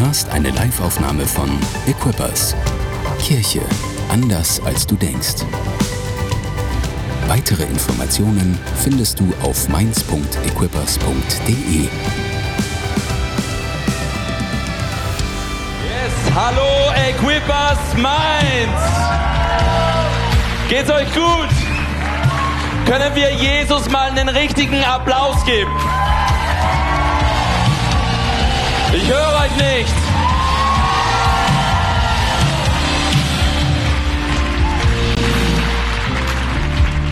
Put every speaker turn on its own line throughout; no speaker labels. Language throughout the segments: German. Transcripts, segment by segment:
hörst eine Liveaufnahme von Equippers. Kirche anders als du denkst. Weitere Informationen findest du auf mainz.equippers.de.
Yes, hallo Equippers Mainz! Geht's euch gut? Können wir Jesus mal einen richtigen Applaus geben? Ich höre euch nicht.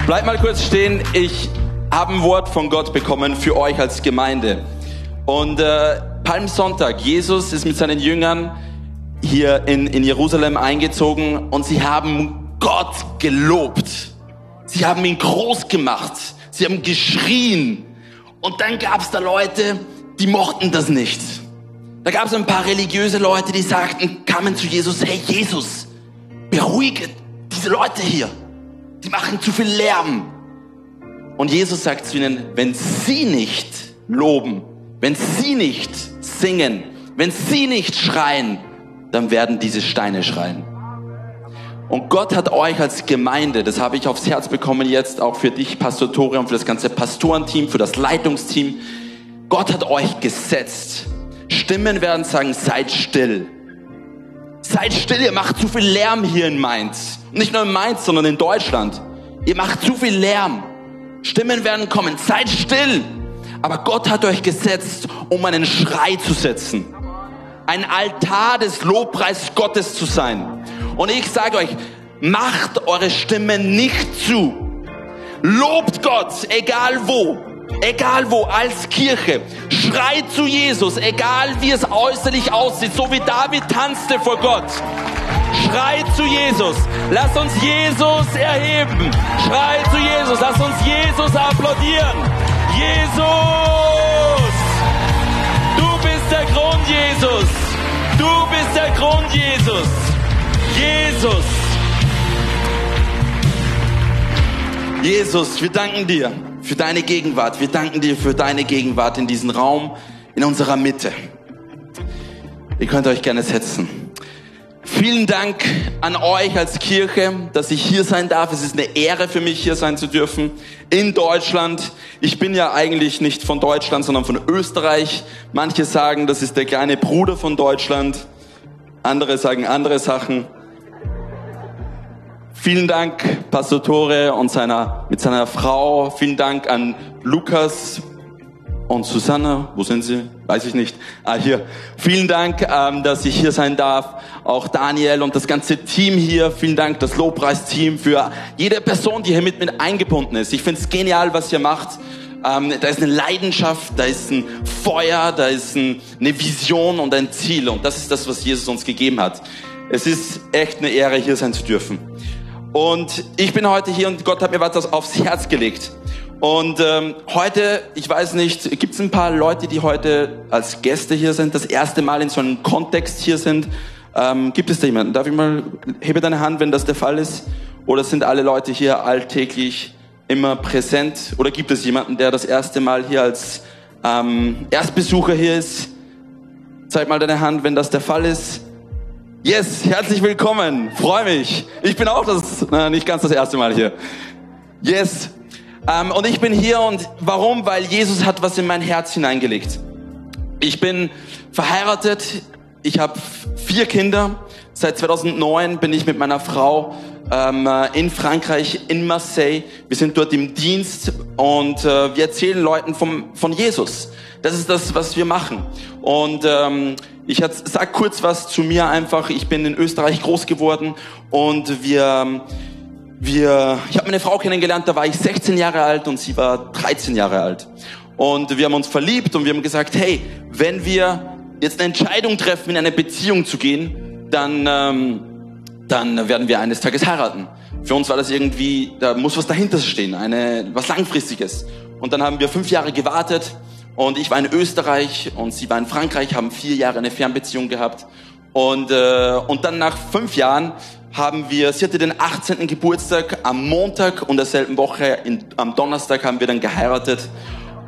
Bleibt mal kurz stehen. Ich habe ein Wort von Gott bekommen für euch als Gemeinde. Und äh, Palmsonntag, Jesus ist mit seinen Jüngern hier in, in Jerusalem eingezogen und sie haben Gott gelobt. Sie haben ihn groß gemacht. Sie haben geschrien. Und dann gab es da Leute, die mochten das nicht. Da gab es ein paar religiöse Leute, die sagten, kamen zu Jesus, hey Jesus, beruhige diese Leute hier. Die machen zu viel Lärm. Und Jesus sagt zu ihnen, wenn sie nicht loben, wenn sie nicht singen, wenn sie nicht schreien, dann werden diese Steine schreien. Und Gott hat euch als Gemeinde, das habe ich aufs Herz bekommen jetzt, auch für dich, Pastor Torium, für das ganze Pastorenteam, für das Leitungsteam. Gott hat euch gesetzt, Stimmen werden sagen, seid still. Seid still, ihr macht zu viel Lärm hier in Mainz. Nicht nur in Mainz, sondern in Deutschland. Ihr macht zu viel Lärm. Stimmen werden kommen, seid still. Aber Gott hat euch gesetzt, um einen Schrei zu setzen. Ein Altar des Lobpreis Gottes zu sein. Und ich sage euch, macht eure Stimmen nicht zu. Lobt Gott, egal wo. Egal wo, als Kirche, schreit zu Jesus, egal wie es äußerlich aussieht, so wie David tanzte vor Gott. Schreit zu Jesus, lass uns Jesus erheben. Schreit zu Jesus, lass uns Jesus applaudieren. Jesus, du bist der Grund, Jesus. Du bist der Grund, Jesus. Jesus. Jesus, wir danken dir für deine Gegenwart. Wir danken dir für deine Gegenwart in diesem Raum, in unserer Mitte. Ihr könnt euch gerne setzen. Vielen Dank an euch als Kirche, dass ich hier sein darf. Es ist eine Ehre für mich, hier sein zu dürfen. In Deutschland. Ich bin ja eigentlich nicht von Deutschland, sondern von Österreich. Manche sagen, das ist der kleine Bruder von Deutschland. Andere sagen andere Sachen. Vielen Dank, Pastor Tore und seiner, mit seiner Frau. Vielen Dank an Lukas und Susanne. Wo sind sie? Weiß ich nicht. Ah, hier. Vielen Dank, ähm, dass ich hier sein darf. Auch Daniel und das ganze Team hier. Vielen Dank, das Lobpreisteam für jede Person, die hier mit, mit eingebunden ist. Ich finde es genial, was ihr macht. Ähm, da ist eine Leidenschaft, da ist ein Feuer, da ist ein, eine Vision und ein Ziel. Und das ist das, was Jesus uns gegeben hat. Es ist echt eine Ehre, hier sein zu dürfen. Und ich bin heute hier und Gott hat mir was aufs Herz gelegt. Und ähm, heute, ich weiß nicht, gibt es ein paar Leute, die heute als Gäste hier sind, das erste Mal in so einem Kontext hier sind? Ähm, gibt es da jemanden? Darf ich mal, hebe deine Hand, wenn das der Fall ist? Oder sind alle Leute hier alltäglich immer präsent? Oder gibt es jemanden, der das erste Mal hier als ähm, Erstbesucher hier ist? Zeig mal deine Hand, wenn das der Fall ist. Yes, herzlich willkommen. Freue mich. Ich bin auch das, na, nicht ganz das erste Mal hier. Yes. Ähm, und ich bin hier und warum? Weil Jesus hat was in mein Herz hineingelegt. Ich bin verheiratet. Ich habe vier Kinder. Seit 2009 bin ich mit meiner Frau ähm, in Frankreich, in Marseille. Wir sind dort im Dienst und äh, wir erzählen Leuten vom, von Jesus. Das ist das, was wir machen. Und ähm, ich sag kurz was zu mir einfach. Ich bin in Österreich groß geworden und wir, wir, ich habe meine Frau kennengelernt, da war ich 16 Jahre alt und sie war 13 Jahre alt. Und wir haben uns verliebt und wir haben gesagt, hey, wenn wir jetzt eine Entscheidung treffen, in eine Beziehung zu gehen, dann, ähm, dann werden wir eines Tages heiraten. Für uns war das irgendwie, da muss was dahinter stehen, eine, was Langfristiges. Und dann haben wir fünf Jahre gewartet und ich war in Österreich und sie war in Frankreich, haben vier Jahre eine Fernbeziehung gehabt. Und, äh, und dann nach fünf Jahren haben wir, sie hatte den 18. Geburtstag am Montag und derselben Woche, in, am Donnerstag haben wir dann geheiratet.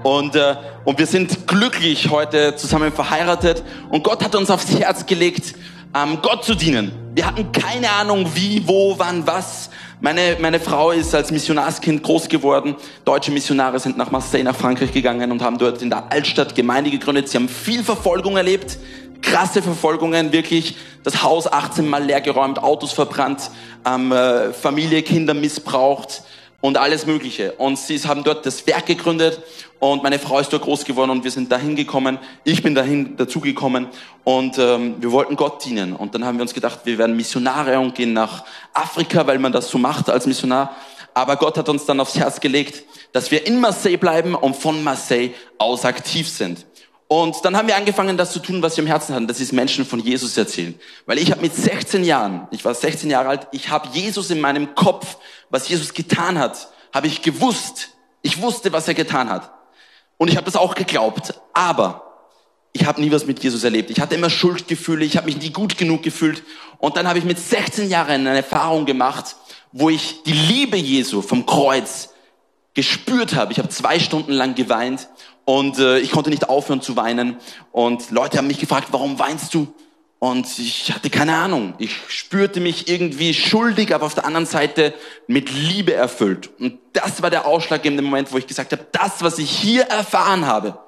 Und, äh, und wir sind glücklich heute zusammen verheiratet. Und Gott hat uns aufs Herz gelegt, ähm, Gott zu dienen. Wir hatten keine Ahnung, wie, wo, wann, was. Meine, meine Frau ist als Missionarskind groß geworden. Deutsche Missionare sind nach Marseille, nach Frankreich gegangen und haben dort in der Altstadt Gemeinde gegründet. Sie haben viel Verfolgung erlebt, krasse Verfolgungen, wirklich das Haus 18 Mal leergeräumt, Autos verbrannt, ähm, äh, Familie, Kinder missbraucht und alles Mögliche. Und sie haben dort das Werk gegründet und meine Frau ist dort groß geworden und wir sind dahin gekommen. Ich bin dahin dazugekommen und ähm, wir wollten Gott dienen. Und dann haben wir uns gedacht, wir werden Missionare und gehen nach Afrika, weil man das so macht als Missionar. Aber Gott hat uns dann aufs Herz gelegt, dass wir in Marseille bleiben und von Marseille aus aktiv sind. Und dann haben wir angefangen, das zu tun, was wir im Herzen hatten. Das ist Menschen von Jesus erzählen. Weil ich habe mit 16 Jahren, ich war 16 Jahre alt, ich habe Jesus in meinem Kopf, was Jesus getan hat, habe ich gewusst. Ich wusste, was er getan hat. Und ich habe das auch geglaubt. Aber ich habe nie was mit Jesus erlebt. Ich hatte immer Schuldgefühle, ich habe mich nie gut genug gefühlt. Und dann habe ich mit 16 Jahren eine Erfahrung gemacht, wo ich die Liebe Jesu vom Kreuz gespürt habe. Ich habe zwei Stunden lang geweint und äh, ich konnte nicht aufhören zu weinen. Und Leute haben mich gefragt, warum weinst du? Und ich hatte keine Ahnung. Ich spürte mich irgendwie schuldig, aber auf der anderen Seite mit Liebe erfüllt. Und das war der ausschlaggebende Moment, wo ich gesagt habe, das, was ich hier erfahren habe,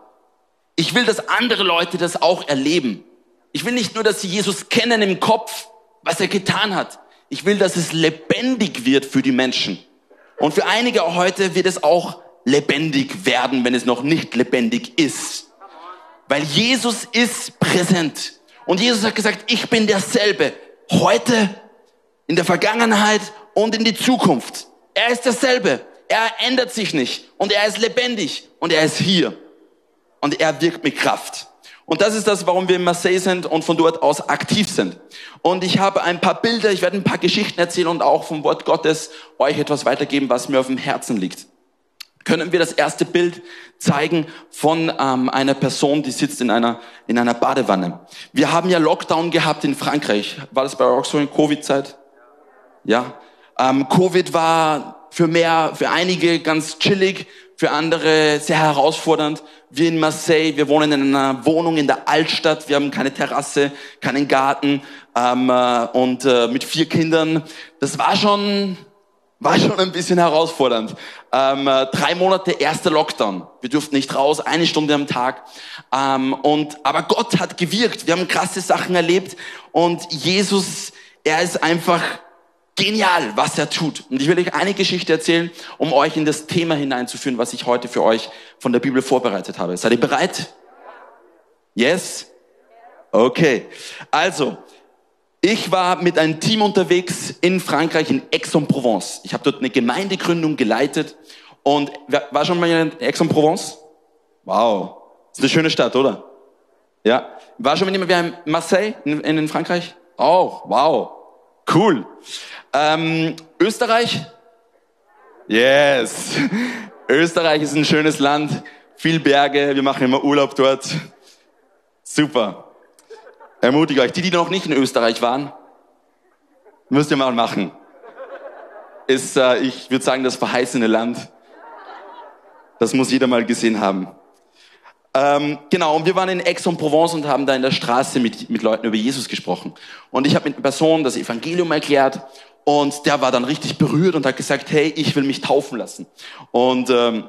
ich will, dass andere Leute das auch erleben. Ich will nicht nur, dass sie Jesus kennen im Kopf, was er getan hat. Ich will, dass es lebendig wird für die Menschen. Und für einige heute wird es auch lebendig werden, wenn es noch nicht lebendig ist. Weil Jesus ist präsent. Und Jesus hat gesagt, ich bin derselbe. Heute, in der Vergangenheit und in die Zukunft. Er ist derselbe. Er ändert sich nicht. Und er ist lebendig. Und er ist hier. Und er wirkt mit Kraft. Und das ist das, warum wir in Marseille sind und von dort aus aktiv sind. Und ich habe ein paar Bilder, ich werde ein paar Geschichten erzählen und auch vom Wort Gottes euch etwas weitergeben, was mir auf dem Herzen liegt können wir das erste Bild zeigen von ähm, einer Person, die sitzt in einer, in einer Badewanne. Wir haben ja Lockdown gehabt in Frankreich. War das bei euch so in Covid-Zeit? Ja. Ähm, Covid war für mehr, für einige ganz chillig, für andere sehr herausfordernd. Wir in Marseille, wir wohnen in einer Wohnung in der Altstadt, wir haben keine Terrasse, keinen Garten ähm, äh, und äh, mit vier Kindern. Das war schon war schon ein bisschen herausfordernd. Ähm, äh, drei Monate erster Lockdown. Wir durften nicht raus, eine Stunde am Tag. Ähm, und aber Gott hat gewirkt. Wir haben krasse Sachen erlebt und Jesus, er ist einfach genial, was er tut. Und ich will euch eine Geschichte erzählen, um euch in das Thema hineinzuführen, was ich heute für euch von der Bibel vorbereitet habe. Seid ihr bereit? Yes? Okay. Also, ich war mit einem Team unterwegs in Frankreich, in Aix-en-Provence. Ich habe dort eine Gemeindegründung geleitet. Und war schon mal in Aix-en-Provence? Wow. Ist eine schöne Stadt, oder? Ja. War schon mal jemand in Marseille in, in Frankreich? Auch. Wow. Cool. Ähm, Österreich? Yes. Österreich ist ein schönes Land. Viel Berge. Wir machen immer Urlaub dort. Super. Ermutige euch. Die, die noch nicht in Österreich waren, müsst ihr mal machen. Ist, äh, ich würde sagen, das verheißene Land. Das muss jeder mal gesehen haben. Ähm, genau, und wir waren in Aix-en-Provence und haben da in der Straße mit, mit Leuten über Jesus gesprochen. Und ich habe mit einer Person das Evangelium erklärt und der war dann richtig berührt und hat gesagt, hey, ich will mich taufen lassen. Und ähm,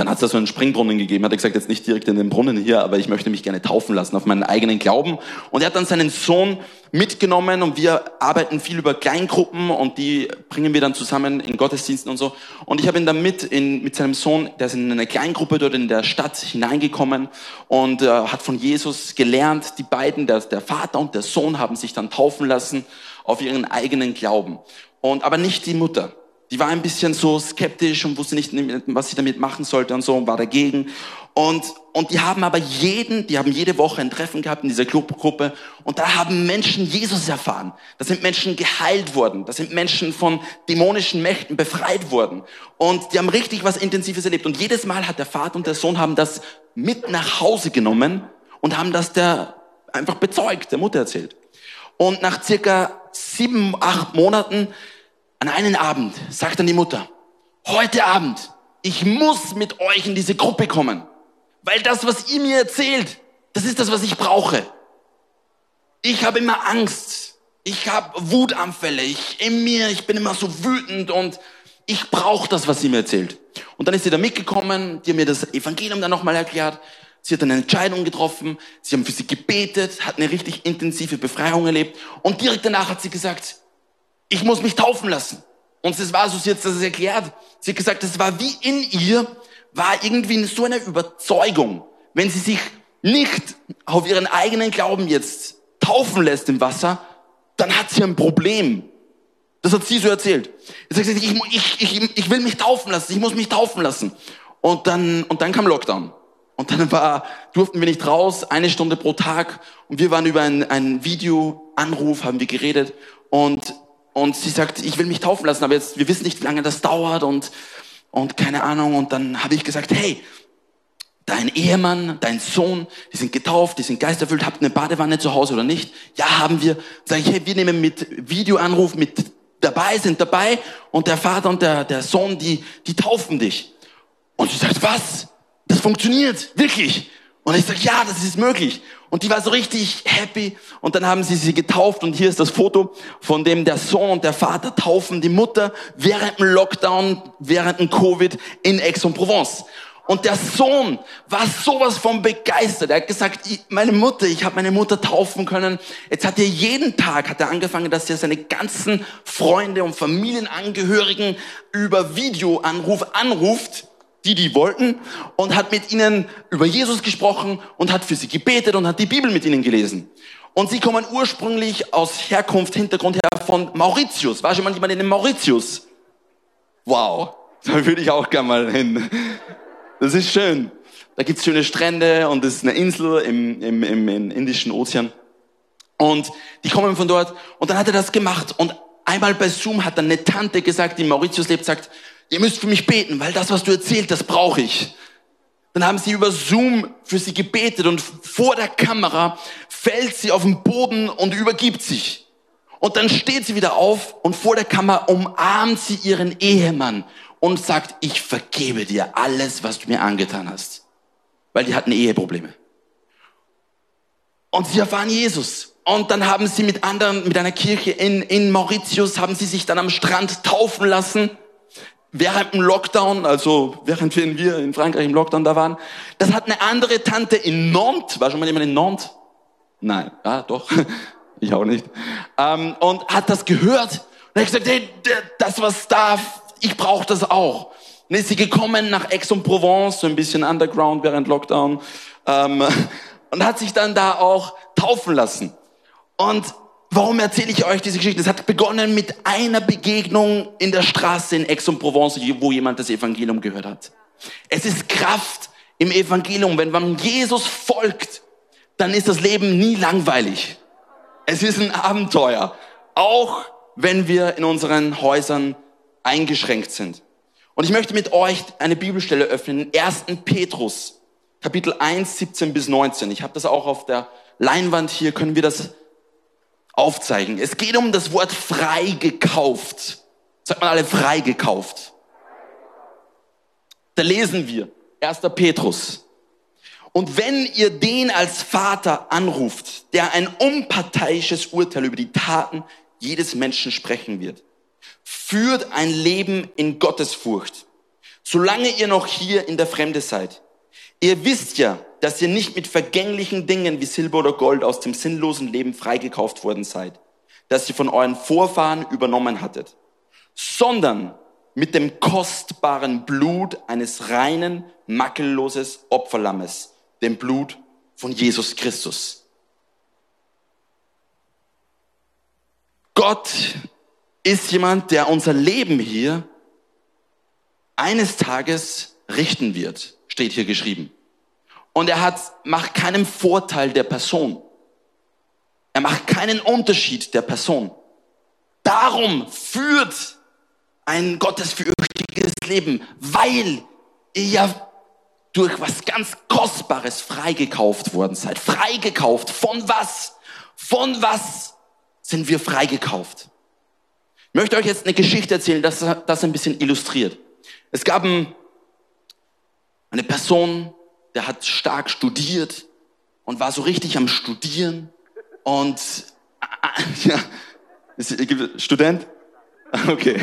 dann hat es da so einen Springbrunnen gegeben. Hat er gesagt, jetzt nicht direkt in den Brunnen hier, aber ich möchte mich gerne taufen lassen auf meinen eigenen Glauben. Und er hat dann seinen Sohn mitgenommen und wir arbeiten viel über Kleingruppen und die bringen wir dann zusammen in Gottesdiensten und so. Und ich habe ihn dann mit, in, mit seinem Sohn, der ist in eine Kleingruppe dort in der Stadt hineingekommen und äh, hat von Jesus gelernt. Die beiden, der, der Vater und der Sohn, haben sich dann taufen lassen auf ihren eigenen Glauben. Und aber nicht die Mutter. Die war ein bisschen so skeptisch und wusste nicht, was sie damit machen sollte und so und war dagegen. Und, und die haben aber jeden, die haben jede Woche ein Treffen gehabt in dieser Clubgruppe und da haben Menschen Jesus erfahren. Da sind Menschen geheilt worden. Da sind Menschen von dämonischen Mächten befreit worden. Und die haben richtig was Intensives erlebt. Und jedes Mal hat der Vater und der Sohn haben das mit nach Hause genommen und haben das der einfach bezeugt, der Mutter erzählt. Und nach circa sieben, acht Monaten an einen Abend sagt dann die Mutter, heute Abend ich muss mit euch in diese Gruppe kommen. Weil das, was ihr mir erzählt, das ist das, was ich brauche. Ich habe immer Angst. Ich habe Wutanfälle. Ich in mir, ich bin immer so wütend und ich brauche das, was sie mir erzählt. Und dann ist sie da mitgekommen, die haben mir das Evangelium dann nochmal erklärt. Sie hat eine Entscheidung getroffen, sie haben für sie gebetet, hat eine richtig intensive Befreiung erlebt und direkt danach hat sie gesagt, ich muss mich taufen lassen. Und es war so, sie hat das erklärt. Sie hat gesagt, es war wie in ihr, war irgendwie so eine Überzeugung, wenn sie sich nicht auf ihren eigenen Glauben jetzt taufen lässt im Wasser, dann hat sie ein Problem. Das hat sie so erzählt. Sie hat gesagt, ich, ich, ich, ich will mich taufen lassen, ich muss mich taufen lassen. Und dann, und dann kam Lockdown. Und dann war, durften wir nicht raus, eine Stunde pro Tag. Und wir waren über einen Videoanruf, haben wir geredet. Und, und sie sagt, ich will mich taufen lassen, aber jetzt, wir wissen nicht, wie lange das dauert und, und keine Ahnung. Und dann habe ich gesagt, hey, dein Ehemann, dein Sohn, die sind getauft, die sind geisterfüllt, habt eine Badewanne zu Hause oder nicht? Ja, haben wir. Sag ich, hey, wir nehmen mit Videoanruf mit dabei, sind dabei und der Vater und der, der Sohn, die, die taufen dich. Und sie sagt, was? Das funktioniert, wirklich. Und ich sage, ja, das ist möglich. Und die war so richtig happy. Und dann haben sie sie getauft. Und hier ist das Foto, von dem der Sohn und der Vater taufen die Mutter während dem Lockdown, während dem Covid in Aix-en-Provence. Und der Sohn war sowas von begeistert. Er hat gesagt, meine Mutter, ich habe meine Mutter taufen können. Jetzt hat er jeden Tag, hat er angefangen, dass er seine ganzen Freunde und Familienangehörigen über Videoanruf anruft, die die wollten, und hat mit ihnen über Jesus gesprochen und hat für sie gebetet und hat die Bibel mit ihnen gelesen. Und sie kommen ursprünglich aus Herkunft, Hintergrund her von Mauritius. War schon mal jemand in dem Mauritius? Wow, da würde ich auch gerne mal hin. Das ist schön. Da gibt's schöne Strände und es ist eine Insel im, im, im, im Indischen Ozean. Und die kommen von dort. Und dann hat er das gemacht. Und einmal bei Zoom hat dann eine Tante gesagt, die Mauritius lebt, sagt, ihr müsst für mich beten, weil das, was du erzählt, das brauche ich. Dann haben sie über Zoom für sie gebetet und vor der Kamera fällt sie auf den Boden und übergibt sich. Und dann steht sie wieder auf und vor der Kamera umarmt sie ihren Ehemann und sagt, ich vergebe dir alles, was du mir angetan hast. Weil die hatten Eheprobleme. Und sie erfahren Jesus. Und dann haben sie mit anderen, mit einer Kirche in, in Mauritius, haben sie sich dann am Strand taufen lassen. Während dem Lockdown, also während wir in Frankreich im Lockdown da waren. Das hat eine andere Tante in Nantes. War schon mal jemand in Nantes? Nein, ja, doch. Ich auch nicht. Ähm, und hat das gehört. Und hat gesagt, hey, das was da ich brauche das auch. Dann ist sie gekommen nach Aix-en-Provence, so ein bisschen Underground während Lockdown, ähm, und hat sich dann da auch taufen lassen. Und warum erzähle ich euch diese Geschichte? Es hat begonnen mit einer Begegnung in der Straße in Aix-en-Provence, wo jemand das Evangelium gehört hat. Es ist Kraft im Evangelium. Wenn man Jesus folgt, dann ist das Leben nie langweilig. Es ist ein Abenteuer. Auch wenn wir in unseren Häusern eingeschränkt sind. Und ich möchte mit euch eine Bibelstelle öffnen, 1. Petrus, Kapitel 1, 17 bis 19. Ich habe das auch auf der Leinwand hier, können wir das aufzeigen. Es geht um das Wort frei gekauft. Sagt man alle frei gekauft. Da lesen wir, 1. Petrus. Und wenn ihr den als Vater anruft, der ein unparteiisches Urteil über die Taten jedes Menschen sprechen wird, Führt ein Leben in Gottesfurcht, solange ihr noch hier in der Fremde seid. Ihr wisst ja, dass ihr nicht mit vergänglichen Dingen wie Silber oder Gold aus dem sinnlosen Leben freigekauft worden seid, das ihr von euren Vorfahren übernommen hattet, sondern mit dem kostbaren Blut eines reinen, makelloses Opferlammes, dem Blut von Jesus Christus. Gott ist jemand, der unser Leben hier eines Tages richten wird, steht hier geschrieben. Und er hat, macht keinen Vorteil der Person. Er macht keinen Unterschied der Person. Darum führt ein gottesfürchtiges Leben, weil ihr ja durch was ganz Kostbares freigekauft worden seid. Freigekauft. Von was? Von was sind wir freigekauft? Ich möchte euch jetzt eine Geschichte erzählen, das das ein bisschen illustriert. Es gab einen Eine Person, der hat stark studiert und war so richtig am Studieren und ja, Student? Okay.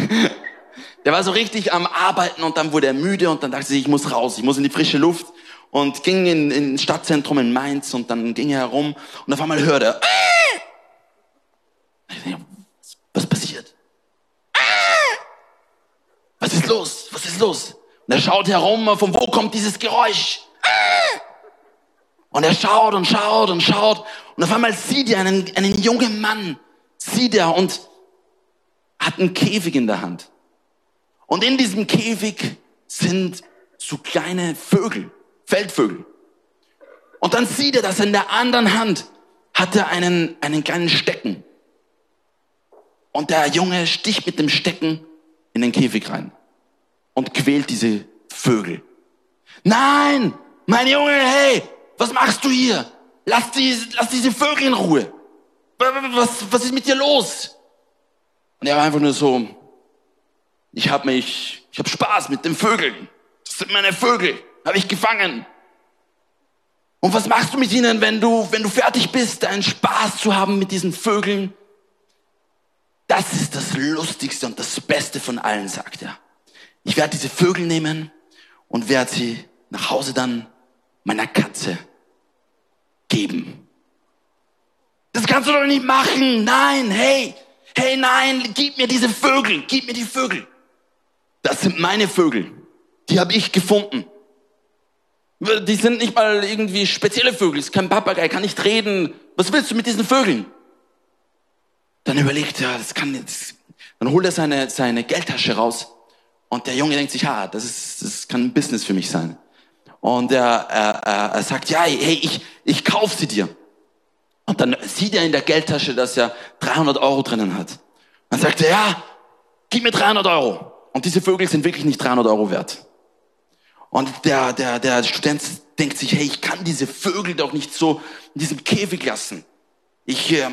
Der war so richtig am Arbeiten und dann wurde er müde und dann dachte er, ich muss raus, ich muss in die frische Luft und ging in, in Stadtzentrum in Mainz und dann ging er herum und auf einmal hörte er, was passiert? Was ist los? Was ist los? Und er schaut herum, von wo kommt dieses Geräusch? Und er schaut und schaut und schaut und auf einmal sieht er einen, einen jungen Mann, sieht er und hat einen Käfig in der Hand. Und in diesem Käfig sind so kleine Vögel, Feldvögel. Und dann sieht er, dass in der anderen Hand hat er einen, einen kleinen Stecken. Und der Junge sticht mit dem Stecken in den Käfig rein und quält diese Vögel. Nein, mein Junge, hey, was machst du hier? Lass, die, lass diese Vögel in Ruhe. Was, was ist mit dir los? Und er war einfach nur so, ich habe mich, ich habe Spaß mit den Vögeln. Das sind meine Vögel, habe ich gefangen. Und was machst du mit ihnen, wenn du, wenn du fertig bist, einen Spaß zu haben mit diesen Vögeln? Das ist das Lustigste und das Beste von allen, sagt er. Ich werde diese Vögel nehmen und werde sie nach Hause dann meiner Katze geben. Das kannst du doch nicht machen. Nein, hey, hey, nein, gib mir diese Vögel, gib mir die Vögel. Das sind meine Vögel. Die habe ich gefunden. Die sind nicht mal irgendwie spezielle Vögel. Ist kein Papagei, kann nicht reden. Was willst du mit diesen Vögeln? Dann überlegt er, das kann jetzt. Dann holt er seine, seine Geldtasche raus. Und der Junge denkt sich, ah, das ist, das kann ein Business für mich sein. Und er, er, er sagt, ja, hey, ich, ich kauf sie dir. Und dann sieht er in der Geldtasche, dass er 300 Euro drinnen hat. Dann sagt er, ja, gib mir 300 Euro. Und diese Vögel sind wirklich nicht 300 Euro wert. Und der, der, der Student denkt sich, hey, ich kann diese Vögel doch nicht so in diesem Käfig lassen. Ich, äh,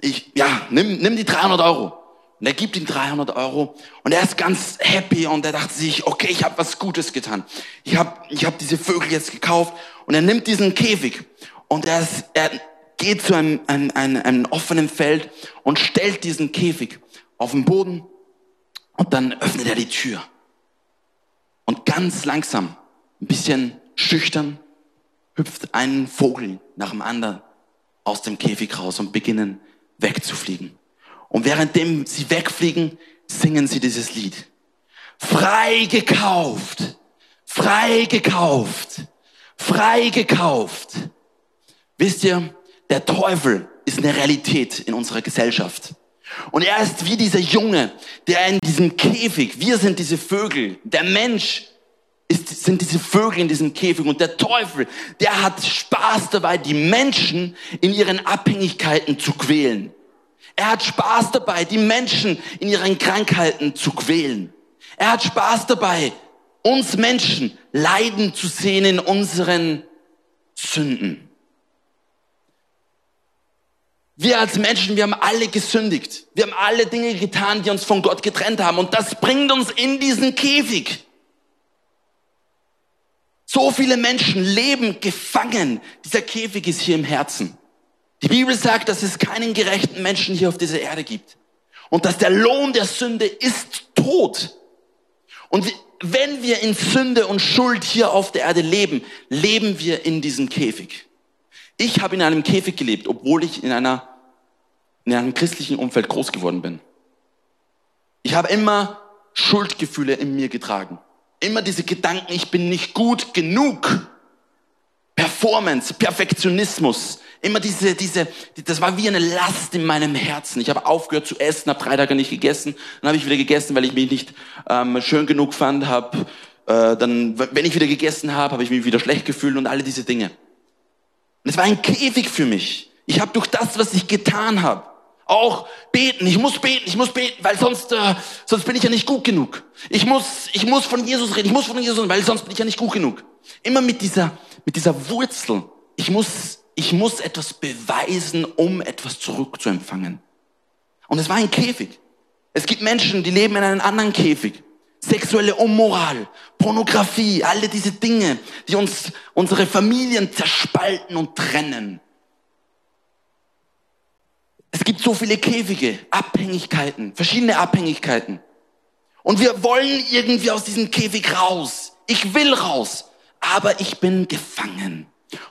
ich, ja, nimm, nimm die 300 Euro. Und er gibt ihm 300 Euro und er ist ganz happy und er dachte sich, okay, ich habe was Gutes getan. Ich habe ich hab diese Vögel jetzt gekauft und er nimmt diesen Käfig und er, ist, er geht zu einem, einem, einem, einem offenen Feld und stellt diesen Käfig auf den Boden und dann öffnet er die Tür. Und ganz langsam, ein bisschen schüchtern, hüpft ein Vogel nach dem anderen aus dem Käfig raus und beginnen wegzufliegen. Und währenddem sie wegfliegen, singen sie dieses Lied. Frei gekauft, frei gekauft, frei gekauft. Wisst ihr, der Teufel ist eine Realität in unserer Gesellschaft. Und er ist wie dieser Junge, der in diesem Käfig, wir sind diese Vögel, der Mensch ist, sind diese Vögel in diesem Käfig und der Teufel, der hat Spaß dabei, die Menschen in ihren Abhängigkeiten zu quälen. Er hat Spaß dabei, die Menschen in ihren Krankheiten zu quälen. Er hat Spaß dabei, uns Menschen leiden zu sehen in unseren Sünden. Wir als Menschen, wir haben alle gesündigt. Wir haben alle Dinge getan, die uns von Gott getrennt haben. Und das bringt uns in diesen Käfig. So viele Menschen leben gefangen. Dieser Käfig ist hier im Herzen. Die Bibel sagt, dass es keinen gerechten Menschen hier auf dieser Erde gibt. Und dass der Lohn der Sünde ist Tod. Und wenn wir in Sünde und Schuld hier auf der Erde leben, leben wir in diesem Käfig. Ich habe in einem Käfig gelebt, obwohl ich in, einer, in einem christlichen Umfeld groß geworden bin. Ich habe immer Schuldgefühle in mir getragen. Immer diese Gedanken, ich bin nicht gut genug. Performance, Perfektionismus, immer diese, diese, das war wie eine Last in meinem Herzen. Ich habe aufgehört zu essen, habe drei Tage nicht gegessen, dann habe ich wieder gegessen, weil ich mich nicht ähm, schön genug fand, habe äh, dann, wenn ich wieder gegessen habe, habe ich mich wieder schlecht gefühlt und alle diese Dinge. Und es war ein Käfig für mich. Ich habe durch das, was ich getan habe, auch beten. Ich muss beten, ich muss beten, weil sonst, äh, sonst bin ich ja nicht gut genug. Ich muss, ich muss von Jesus reden, ich muss von Jesus reden, weil sonst bin ich ja nicht gut genug. Immer mit dieser, mit dieser Wurzel. Ich muss, ich muss etwas beweisen, um etwas zurückzuempfangen. Und es war ein Käfig. Es gibt Menschen, die leben in einem anderen Käfig. sexuelle Unmoral, Pornografie, alle diese Dinge, die uns unsere Familien zerspalten und trennen. Es gibt so viele Käfige, Abhängigkeiten, verschiedene Abhängigkeiten. Und wir wollen irgendwie aus diesem Käfig raus. Ich will raus, aber ich bin gefangen.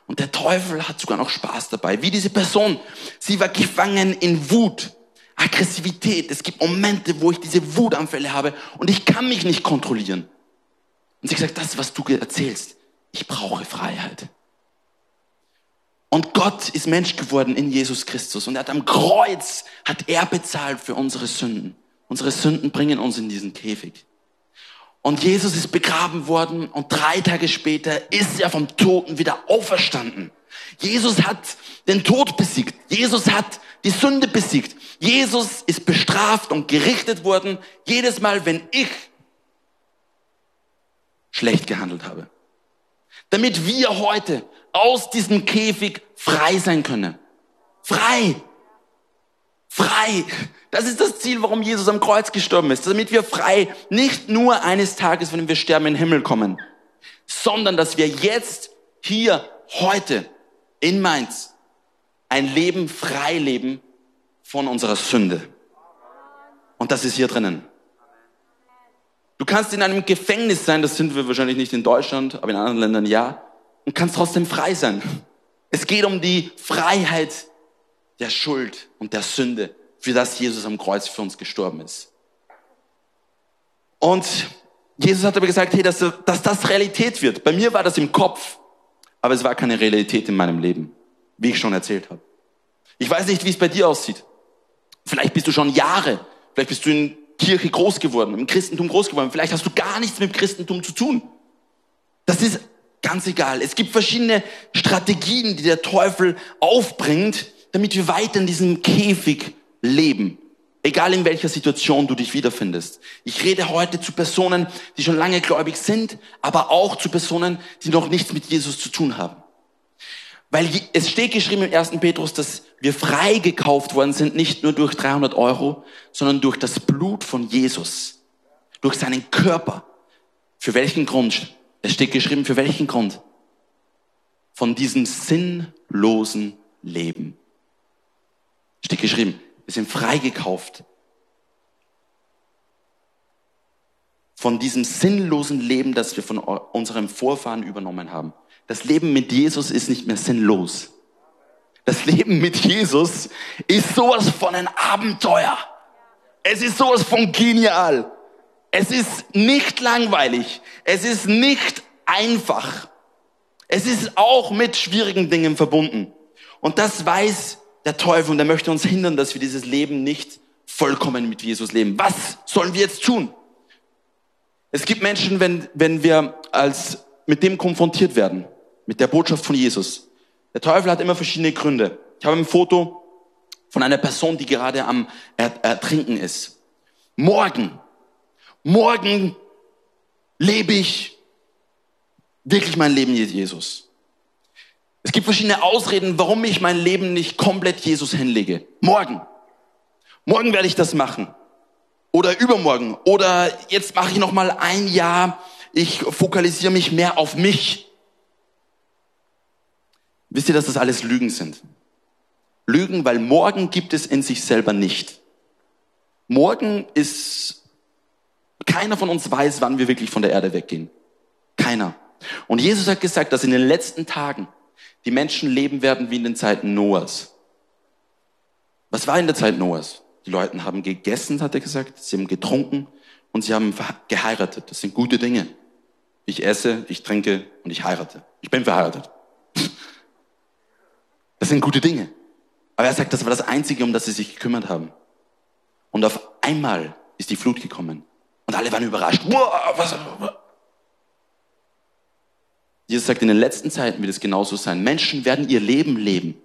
Und der Teufel hat sogar noch Spaß dabei. Wie diese Person. Sie war gefangen in Wut, Aggressivität. Es gibt Momente, wo ich diese Wutanfälle habe und ich kann mich nicht kontrollieren. Und sie sagt, das, was du erzählst, ich brauche Freiheit. Und Gott ist Mensch geworden in Jesus Christus und er hat am Kreuz, hat er bezahlt für unsere Sünden. Unsere Sünden bringen uns in diesen Käfig. Und Jesus ist begraben worden und drei Tage später ist er vom Toten wieder auferstanden. Jesus hat den Tod besiegt. Jesus hat die Sünde besiegt. Jesus ist bestraft und gerichtet worden, jedes Mal, wenn ich schlecht gehandelt habe. Damit wir heute aus diesem Käfig frei sein können. Frei. Frei. Das ist das Ziel, warum Jesus am Kreuz gestorben ist. Damit wir frei nicht nur eines Tages, wenn wir sterben, in den Himmel kommen, sondern dass wir jetzt, hier, heute, in Mainz, ein Leben frei leben von unserer Sünde. Und das ist hier drinnen. Du kannst in einem Gefängnis sein, das sind wir wahrscheinlich nicht in Deutschland, aber in anderen Ländern ja, und kannst trotzdem frei sein. Es geht um die Freiheit der Schuld und der Sünde, für das Jesus am Kreuz für uns gestorben ist. Und Jesus hat aber gesagt, hey, dass, dass das Realität wird. Bei mir war das im Kopf, aber es war keine Realität in meinem Leben, wie ich schon erzählt habe. Ich weiß nicht, wie es bei dir aussieht. Vielleicht bist du schon Jahre, vielleicht bist du in Kirche groß geworden, im Christentum groß geworden. Vielleicht hast du gar nichts mit dem Christentum zu tun. Das ist ganz egal. Es gibt verschiedene Strategien, die der Teufel aufbringt, damit wir weiter in diesem Käfig leben. Egal in welcher Situation du dich wiederfindest. Ich rede heute zu Personen, die schon lange gläubig sind, aber auch zu Personen, die noch nichts mit Jesus zu tun haben. Weil es steht geschrieben im 1. Petrus, dass wir freigekauft worden sind, nicht nur durch 300 Euro, sondern durch das Blut von Jesus. Durch seinen Körper. Für welchen Grund? Es steht geschrieben, für welchen Grund? Von diesem sinnlosen Leben. Steht geschrieben, wir sind freigekauft. Von diesem sinnlosen Leben, das wir von unserem Vorfahren übernommen haben. Das Leben mit Jesus ist nicht mehr sinnlos. Das Leben mit Jesus ist sowas von ein Abenteuer. Es ist sowas von genial. Es ist nicht langweilig. Es ist nicht einfach. Es ist auch mit schwierigen Dingen verbunden. Und das weiß der Teufel und er möchte uns hindern, dass wir dieses Leben nicht vollkommen mit Jesus leben. Was sollen wir jetzt tun? Es gibt Menschen, wenn, wenn wir als mit dem konfrontiert werden, mit der Botschaft von Jesus. Der Teufel hat immer verschiedene Gründe. Ich habe ein Foto von einer Person, die gerade am Ertrinken ist. Morgen, morgen lebe ich wirklich mein Leben mit Jesus. Es gibt verschiedene Ausreden, warum ich mein Leben nicht komplett Jesus hinlege. Morgen. Morgen werde ich das machen. Oder übermorgen. Oder jetzt mache ich noch mal ein Jahr. Ich fokalisiere mich mehr auf mich. Wisst ihr, dass das alles Lügen sind? Lügen, weil morgen gibt es in sich selber nicht. Morgen ist, keiner von uns weiß, wann wir wirklich von der Erde weggehen. Keiner. Und Jesus hat gesagt, dass in den letzten Tagen die Menschen leben werden wie in den Zeiten Noahs. Was war in der Zeit Noahs? Die Leute haben gegessen, hat er gesagt, sie haben getrunken und sie haben geheiratet. Das sind gute Dinge. Ich esse, ich trinke und ich heirate. Ich bin verheiratet. Das sind gute Dinge. Aber er sagt, das war das Einzige, um das sie sich gekümmert haben. Und auf einmal ist die Flut gekommen. Und alle waren überrascht. was, Jesus sagt, in den letzten Zeiten wird es genauso sein. Menschen werden ihr Leben leben,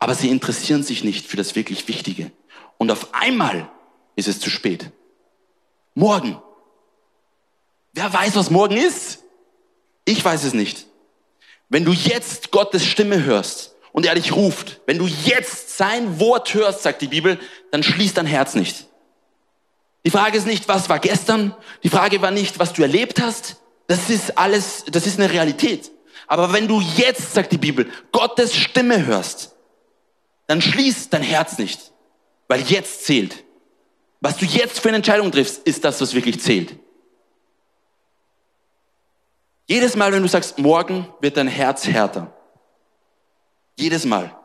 aber sie interessieren sich nicht für das wirklich Wichtige. Und auf einmal ist es zu spät. Morgen. Wer weiß, was morgen ist? Ich weiß es nicht. Wenn du jetzt Gottes Stimme hörst, und er dich ruft, wenn du jetzt sein Wort hörst, sagt die Bibel, dann schließ dein Herz nicht. Die Frage ist nicht, was war gestern. Die Frage war nicht, was du erlebt hast. Das ist alles, das ist eine Realität. Aber wenn du jetzt, sagt die Bibel, Gottes Stimme hörst, dann schließ dein Herz nicht, weil jetzt zählt. Was du jetzt für eine Entscheidung triffst, ist das, was wirklich zählt. Jedes Mal, wenn du sagst, morgen wird dein Herz härter. Jedes Mal.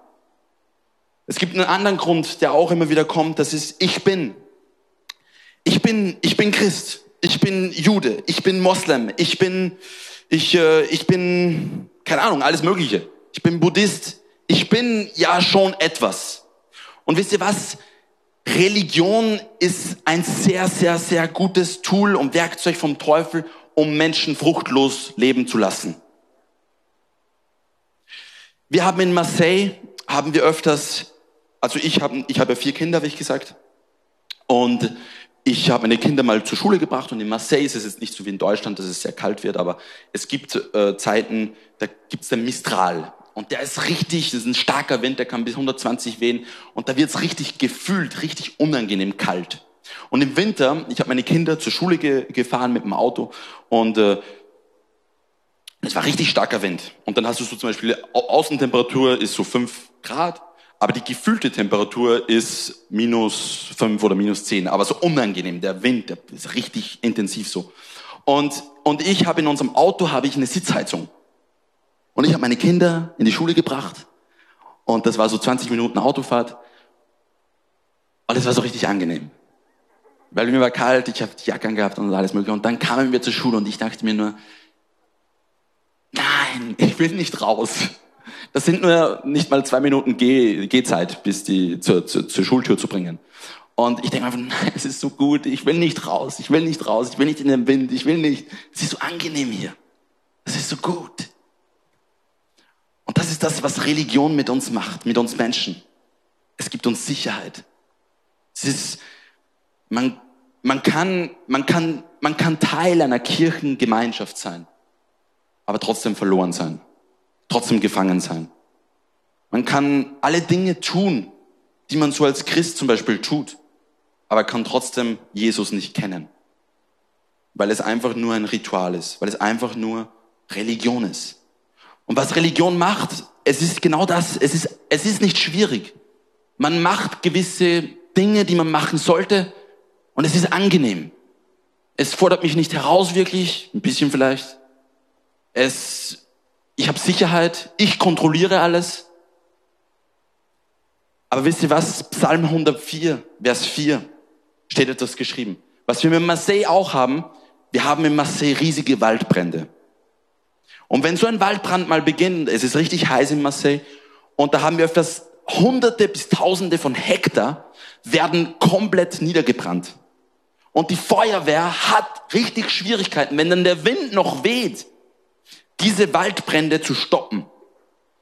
Es gibt einen anderen Grund, der auch immer wieder kommt, das ist, ich bin. Ich bin, ich bin Christ. Ich bin Jude. Ich bin Moslem. Ich bin, ich, äh, ich bin, keine Ahnung, alles Mögliche. Ich bin Buddhist. Ich bin ja schon etwas. Und wisst ihr was? Religion ist ein sehr, sehr, sehr gutes Tool und Werkzeug vom Teufel, um Menschen fruchtlos leben zu lassen. Wir haben in Marseille, haben wir öfters, also ich habe ich hab ja vier Kinder, wie ich gesagt, und ich habe meine Kinder mal zur Schule gebracht und in Marseille ist es jetzt nicht so wie in Deutschland, dass es sehr kalt wird, aber es gibt äh, Zeiten, da gibt es den Mistral. Und der ist richtig, das ist ein starker Wind, der kann bis 120 wehen und da wird es richtig gefühlt, richtig unangenehm kalt. Und im Winter, ich habe meine Kinder zur Schule ge gefahren mit dem Auto und äh, es war richtig starker Wind. Und dann hast du so zum Beispiel, Außentemperatur ist so fünf Grad, aber die gefühlte Temperatur ist minus fünf oder minus zehn. Aber so unangenehm, der Wind, der ist richtig intensiv so. Und, und ich habe in unserem Auto habe ich eine Sitzheizung. Und ich habe meine Kinder in die Schule gebracht. Und das war so 20 Minuten Autofahrt. Und es war so richtig angenehm. Weil mir war kalt, ich habe die Jacke gehabt und alles mögliche. Und dann kamen wir zur Schule und ich dachte mir nur, nein, ich will nicht raus. Das sind nur nicht mal zwei Minuten Geh Gehzeit, bis die zur, zur, zur Schultür zu bringen. Und ich denke einfach, nein, es ist so gut, ich will nicht raus, ich will nicht raus, ich will nicht in den Wind, ich will nicht. Es ist so angenehm hier. Es ist so gut. Und das ist das, was Religion mit uns macht, mit uns Menschen. Es gibt uns Sicherheit. Es ist, man, man, kann, man, kann, man kann Teil einer Kirchengemeinschaft sein, aber trotzdem verloren sein, trotzdem gefangen sein. Man kann alle Dinge tun, die man so als Christ zum Beispiel tut, aber kann trotzdem Jesus nicht kennen, weil es einfach nur ein Ritual ist, weil es einfach nur Religion ist. Und was Religion macht, es ist genau das, es ist, es ist nicht schwierig. Man macht gewisse Dinge, die man machen sollte, und es ist angenehm. Es fordert mich nicht heraus wirklich, ein bisschen vielleicht. Es, ich habe Sicherheit, ich kontrolliere alles. Aber wisst ihr was? Psalm 104, Vers 4 steht etwas geschrieben. Was wir mit Marseille auch haben, wir haben in Marseille riesige Waldbrände. Und wenn so ein Waldbrand mal beginnt, es ist richtig heiß in Marseille, und da haben wir öfters Hunderte bis Tausende von Hektar werden komplett niedergebrannt. Und die Feuerwehr hat richtig Schwierigkeiten, wenn dann der Wind noch weht, diese Waldbrände zu stoppen.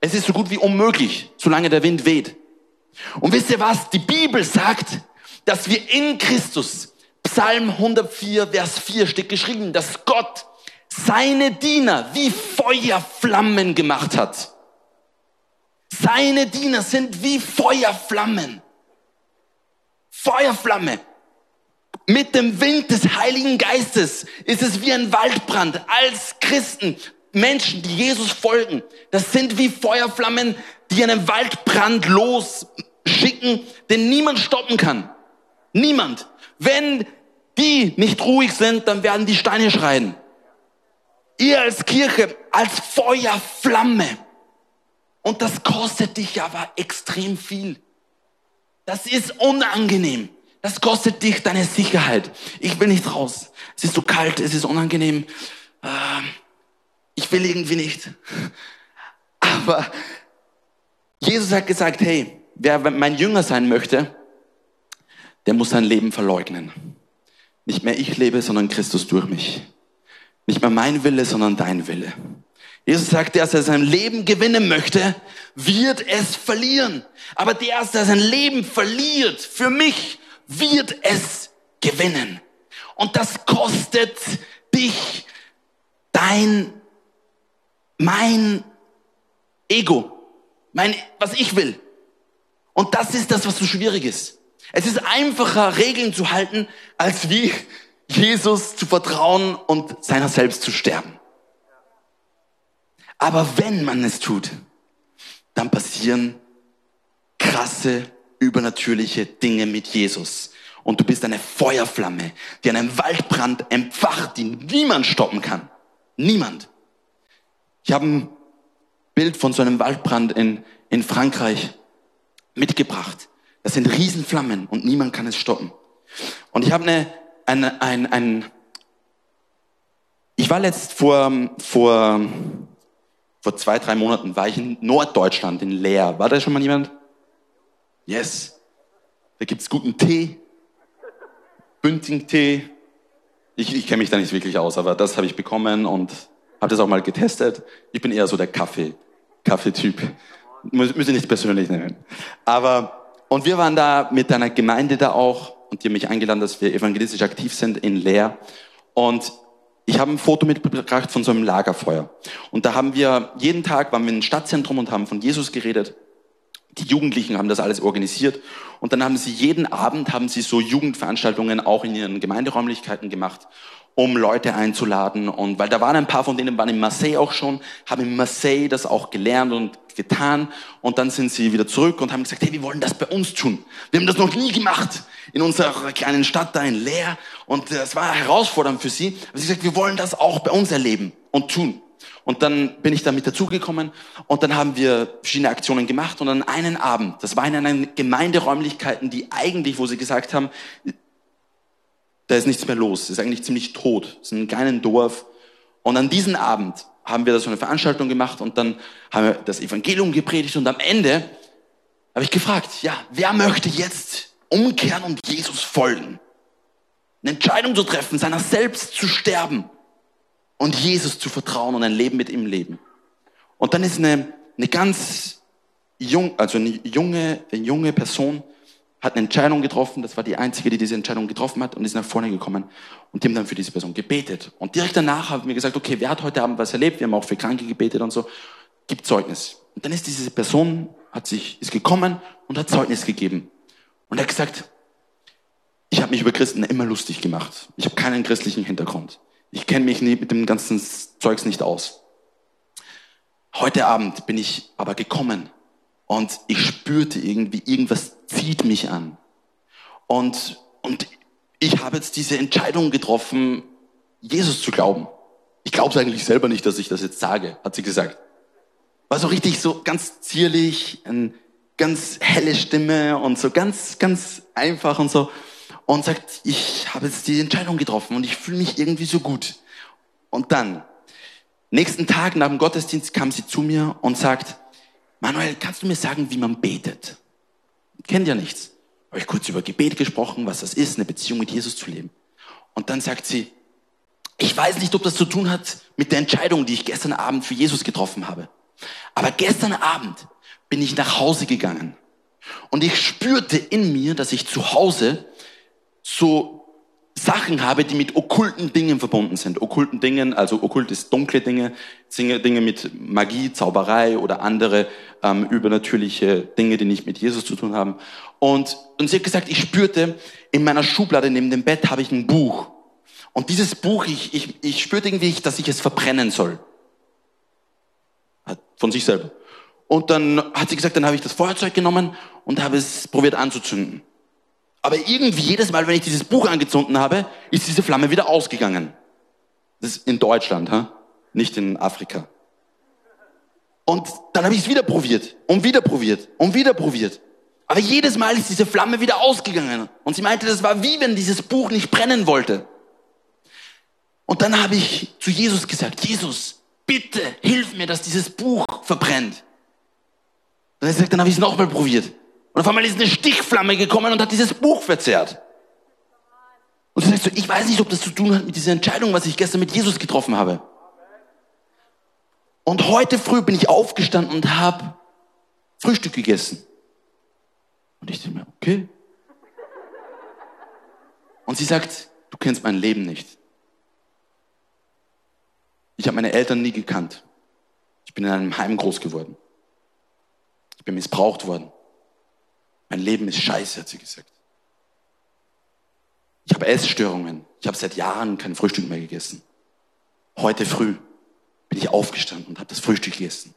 Es ist so gut wie unmöglich, solange der Wind weht. Und wisst ihr was? Die Bibel sagt, dass wir in Christus, Psalm 104, Vers 4 steht geschrieben, dass Gott seine Diener wie Feuerflammen gemacht hat. Seine Diener sind wie Feuerflammen. Feuerflamme. Mit dem Wind des Heiligen Geistes ist es wie ein Waldbrand. Als Christen, Menschen, die Jesus folgen, das sind wie Feuerflammen, die einen Waldbrand losschicken, den niemand stoppen kann. Niemand. Wenn die nicht ruhig sind, dann werden die Steine schreien. Ihr als Kirche, als Feuerflamme. Und das kostet dich aber extrem viel. Das ist unangenehm. Das kostet dich deine Sicherheit. Ich will nicht raus. Es ist so kalt, es ist unangenehm. Ähm, ich will irgendwie nicht. Aber Jesus hat gesagt, hey, wer mein Jünger sein möchte, der muss sein Leben verleugnen. Nicht mehr ich lebe, sondern Christus durch mich. Nicht mehr mein Wille, sondern dein Wille. Jesus sagt, der, der sein Leben gewinnen möchte, wird es verlieren. Aber der, der sein Leben verliert für mich, wird es gewinnen. Und das kostet dich dein, mein Ego, mein, was ich will. Und das ist das, was so schwierig ist. Es ist einfacher, Regeln zu halten, als wie Jesus zu vertrauen und seiner selbst zu sterben. Aber wenn man es tut, dann passieren krasse, übernatürliche Dinge mit Jesus. Und du bist eine Feuerflamme, die einen Waldbrand empfacht, die niemand stoppen kann. Niemand. Ich habe ein Bild von so einem Waldbrand in, in Frankreich mitgebracht. Das sind Riesenflammen und niemand kann es stoppen. Und ich habe eine, eine, ein, ein, ich war letzt vor, vor, vor zwei, drei Monaten war ich in Norddeutschland, in Leer. War da schon mal jemand? Yes. Da gibt's guten Tee. Bünding-Tee. Ich, ich kenne mich da nicht wirklich aus, aber das habe ich bekommen und habe das auch mal getestet. Ich bin eher so der Kaffee, Kaffeetyp. Muss ich nicht persönlich nehmen. Aber, und wir waren da mit einer Gemeinde da auch und die haben mich eingeladen, dass wir evangelistisch aktiv sind in Leer. Und ich habe ein Foto mitgebracht von so einem Lagerfeuer. Und da haben wir, jeden Tag waren wir im Stadtzentrum und haben von Jesus geredet. Die Jugendlichen haben das alles organisiert. Und dann haben sie jeden Abend, haben sie so Jugendveranstaltungen auch in ihren Gemeinderäumlichkeiten gemacht um Leute einzuladen. Und weil da waren ein paar von denen waren in Marseille auch schon, haben in Marseille das auch gelernt und getan. Und dann sind sie wieder zurück und haben gesagt, hey, wir wollen das bei uns tun. Wir haben das noch nie gemacht in unserer kleinen Stadt da in Leer. Und das war herausfordernd für sie. Aber sie gesagt, wir wollen das auch bei uns erleben und tun. Und dann bin ich da mit dazugekommen und dann haben wir verschiedene Aktionen gemacht und an einen Abend, das war in einer Gemeinderäumlichkeiten, die eigentlich, wo sie gesagt haben, da ist nichts mehr los. Es ist eigentlich ziemlich tot. Es ist ein kleines Dorf. Und an diesem Abend haben wir da so eine Veranstaltung gemacht und dann haben wir das Evangelium gepredigt und am Ende habe ich gefragt, ja, wer möchte jetzt umkehren und Jesus folgen? Eine Entscheidung zu treffen, seiner selbst zu sterben und Jesus zu vertrauen und ein Leben mit ihm leben. Und dann ist eine, eine ganz jung, also eine junge, eine junge Person hat eine Entscheidung getroffen, das war die einzige, die diese Entscheidung getroffen hat und ist nach vorne gekommen und die haben dann für diese Person gebetet. Und direkt danach haben wir gesagt, okay, wer hat heute Abend was erlebt? Wir haben auch für Kranke gebetet und so. Gibt Zeugnis. Und dann ist diese Person, hat sich, ist gekommen und hat Zeugnis gegeben. Und er hat gesagt, ich habe mich über Christen immer lustig gemacht. Ich habe keinen christlichen Hintergrund. Ich kenne mich mit dem ganzen Zeugs nicht aus. Heute Abend bin ich aber gekommen und ich spürte irgendwie, irgendwas zieht mich an. Und, und ich habe jetzt diese Entscheidung getroffen, Jesus zu glauben. Ich glaube es eigentlich selber nicht, dass ich das jetzt sage, hat sie gesagt. War so richtig so ganz zierlich, eine ganz helle Stimme und so ganz, ganz einfach und so. Und sagt, ich habe jetzt die Entscheidung getroffen und ich fühle mich irgendwie so gut. Und dann, nächsten Tag nach dem Gottesdienst kam sie zu mir und sagt, Manuel, kannst du mir sagen, wie man betet? Kennt ja nichts. Habe ich kurz über Gebet gesprochen, was das ist, eine Beziehung mit Jesus zu leben. Und dann sagt sie, ich weiß nicht, ob das zu tun hat mit der Entscheidung, die ich gestern Abend für Jesus getroffen habe. Aber gestern Abend bin ich nach Hause gegangen und ich spürte in mir, dass ich zu Hause so Sachen habe, die mit okkulten Dingen verbunden sind. Okkulten Dingen, also okkult ist dunkle Dinge, Dinge mit Magie, Zauberei oder andere ähm, übernatürliche Dinge, die nicht mit Jesus zu tun haben. Und, und sie hat gesagt, ich spürte, in meiner Schublade neben dem Bett habe ich ein Buch. Und dieses Buch, ich, ich, ich spürte irgendwie, dass ich es verbrennen soll. Von sich selber. Und dann hat sie gesagt, dann habe ich das Feuerzeug genommen und habe es probiert anzuzünden. Aber irgendwie jedes Mal, wenn ich dieses Buch angezündet habe, ist diese Flamme wieder ausgegangen. Das ist in Deutschland, ha? nicht in Afrika. Und dann habe ich es wieder probiert und wieder probiert und wieder probiert. Aber jedes Mal ist diese Flamme wieder ausgegangen. Und sie meinte, das war wie wenn dieses Buch nicht brennen wollte. Und dann habe ich zu Jesus gesagt, Jesus, bitte hilf mir, dass dieses Buch verbrennt. Dann, habe ich es nochmal probiert. Und auf einmal ist eine Stichflamme gekommen und hat dieses Buch verzerrt. Und du sagst so, ich weiß nicht, ob das zu tun hat mit dieser Entscheidung, was ich gestern mit Jesus getroffen habe. Und heute früh bin ich aufgestanden und habe Frühstück gegessen. Und ich denke mir, okay. Und sie sagt, du kennst mein Leben nicht. Ich habe meine Eltern nie gekannt. Ich bin in einem Heim groß geworden. Ich bin missbraucht worden. Mein Leben ist scheiße, hat sie gesagt. Ich habe Essstörungen. Ich habe seit Jahren kein Frühstück mehr gegessen. Heute früh bin ich aufgestanden und habe das Frühstück gegessen.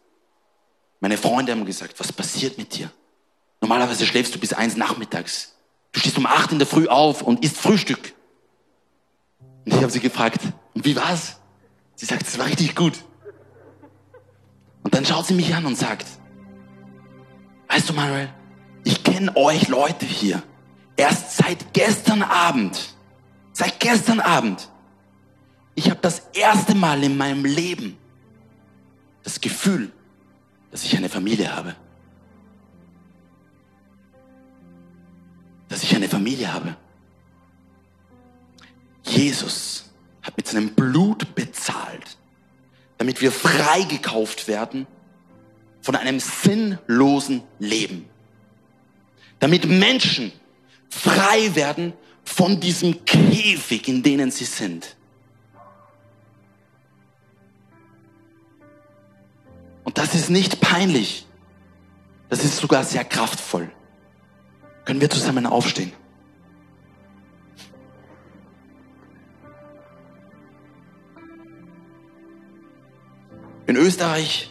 Meine Freunde haben gesagt, was passiert mit dir? Normalerweise schläfst du bis eins nachmittags. Du stehst um acht in der Früh auf und isst Frühstück. Und ich habe sie gefragt, und wie war's? Sie sagt, es war richtig gut. Und dann schaut sie mich an und sagt, weißt du Manuel, ich kenne euch Leute hier erst seit gestern Abend. Seit gestern Abend. Ich habe das erste Mal in meinem Leben das Gefühl, dass ich eine Familie habe. Dass ich eine Familie habe. Jesus hat mit seinem Blut bezahlt, damit wir freigekauft werden von einem sinnlosen Leben. Damit Menschen frei werden von diesem Käfig, in denen sie sind. Und das ist nicht peinlich. Das ist sogar sehr kraftvoll. Können wir zusammen aufstehen? In Österreich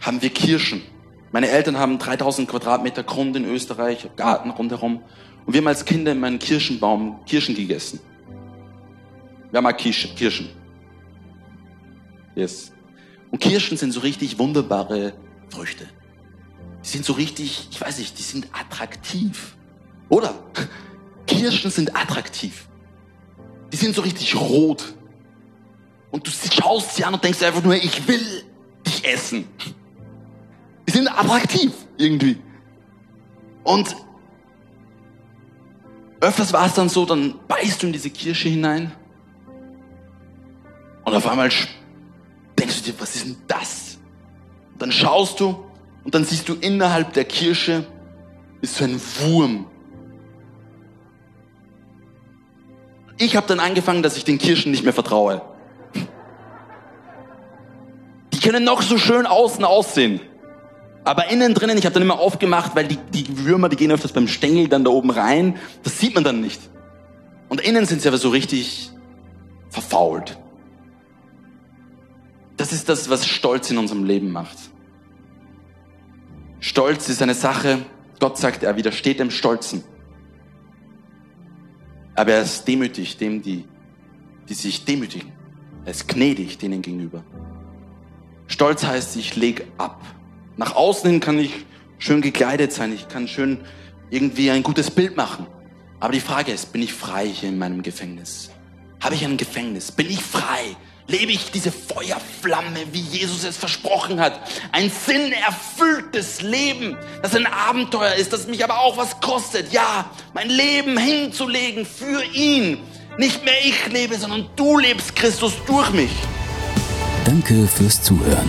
haben wir Kirchen. Meine Eltern haben 3000 Quadratmeter Grund in Österreich, Garten rundherum. Und wir haben als Kinder in meinem Kirschenbaum Kirschen gegessen. Wir haben mal Kirschen. Yes. Und Kirschen sind so richtig wunderbare Früchte. Die sind so richtig, ich weiß nicht, die sind attraktiv. Oder? Kirschen sind attraktiv. Die sind so richtig rot. Und du schaust sie an und denkst einfach nur, ich will dich essen. Sind attraktiv irgendwie. Und öfters war es dann so, dann beißt du in diese Kirsche hinein und auf einmal denkst du dir, was ist denn das? Und dann schaust du und dann siehst du innerhalb der Kirsche ist so ein Wurm. Ich habe dann angefangen, dass ich den Kirschen nicht mehr vertraue. Die können noch so schön außen aussehen. Aber innen drinnen, ich habe dann immer aufgemacht, weil die, die Würmer, die gehen öfters beim Stängel dann da oben rein. Das sieht man dann nicht. Und innen sind sie aber so richtig verfault. Das ist das, was Stolz in unserem Leben macht. Stolz ist eine Sache, Gott sagt, er widersteht dem Stolzen. Aber er ist demütig dem, die, die sich demütigen. Er ist gnädig denen gegenüber. Stolz heißt, ich leg ab. Nach außen hin kann ich schön gekleidet sein, ich kann schön irgendwie ein gutes Bild machen. Aber die Frage ist, bin ich frei hier in meinem Gefängnis? Habe ich ein Gefängnis? Bin ich frei? Lebe ich diese Feuerflamme, wie Jesus es versprochen hat? Ein sinnerfülltes Leben, das ein Abenteuer ist, das mich aber auch was kostet. Ja, mein Leben hinzulegen für ihn. Nicht mehr ich lebe, sondern du lebst, Christus, durch mich.
Danke fürs Zuhören.